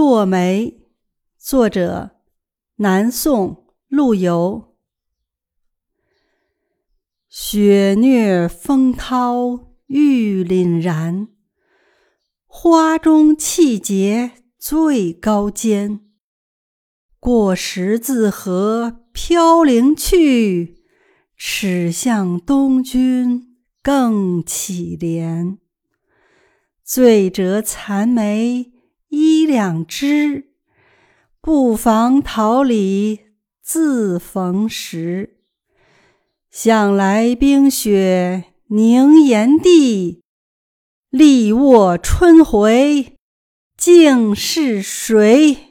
落梅，作者南宋陆游。雪虐风涛玉凛然，花中气节最高坚。过十字河飘零去，耻向东君更乞怜。醉折残梅。一两枝，不妨桃李自逢时。想来冰雪凝岩地，力握春回竟是谁？